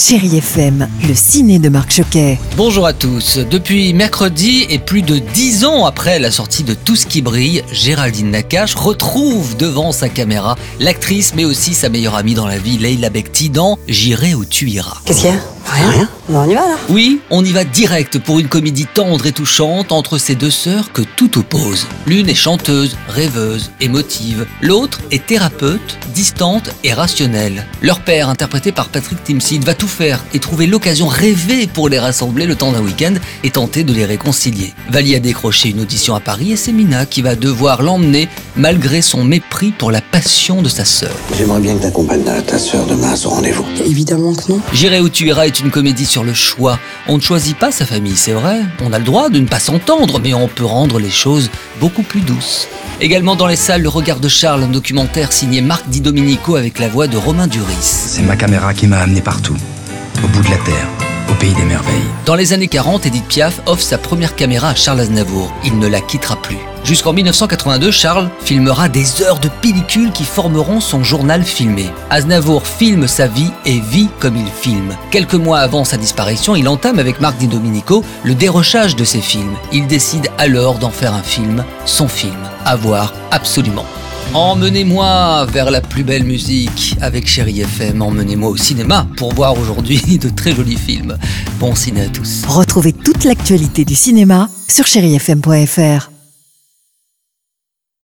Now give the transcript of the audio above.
Chérie FM, le ciné de Marc Choquet. Bonjour à tous. Depuis mercredi et plus de dix ans après la sortie de Tout ce qui brille, Géraldine Nakache retrouve devant sa caméra l'actrice mais aussi sa meilleure amie dans la vie, Leila Bekti dans J'irai où tu iras. Qu'est-ce qu'il y a? Rien. Bon, on y va là. Oui, on y va direct pour une comédie tendre et touchante entre ces deux sœurs que tout oppose. L'une est chanteuse, rêveuse, émotive. L'autre est thérapeute, distante et rationnelle. Leur père, interprété par Patrick Timsit, va tout faire et trouver l'occasion rêvée pour les rassembler le temps d'un week-end et tenter de les réconcilier. Vali a décroché une audition à Paris et c'est Mina qui va devoir l'emmener malgré son mépris pour la passion de sa sœur. J'aimerais bien que t'accompagnes ta sœur demain à son rendez-vous. Évidemment que non. J'irai où tu iras une comédie sur le choix. On ne choisit pas sa famille, c'est vrai. On a le droit de ne pas s'entendre, mais on peut rendre les choses beaucoup plus douces. Également dans les salles, Le Regard de Charles, un documentaire signé Marc Di Domenico avec la voix de Romain Duris. C'est ma caméra qui m'a amené partout, au bout de la terre, pays des. Dans les années 40, Edith Piaf offre sa première caméra à Charles Aznavour. Il ne la quittera plus. Jusqu'en 1982, Charles filmera des heures de pellicule qui formeront son journal filmé. Aznavour filme sa vie et vit comme il filme. Quelques mois avant sa disparition, il entame avec Marc Di Domenico le dérochage de ses films. Il décide alors d'en faire un film, son film, à voir absolument. Emmenez-moi vers la plus belle musique avec Chéri FM. Emmenez-moi au cinéma pour voir aujourd'hui de très jolis films. Bon ciné à tous. Retrouvez toute l'actualité du cinéma sur chérifm.fr.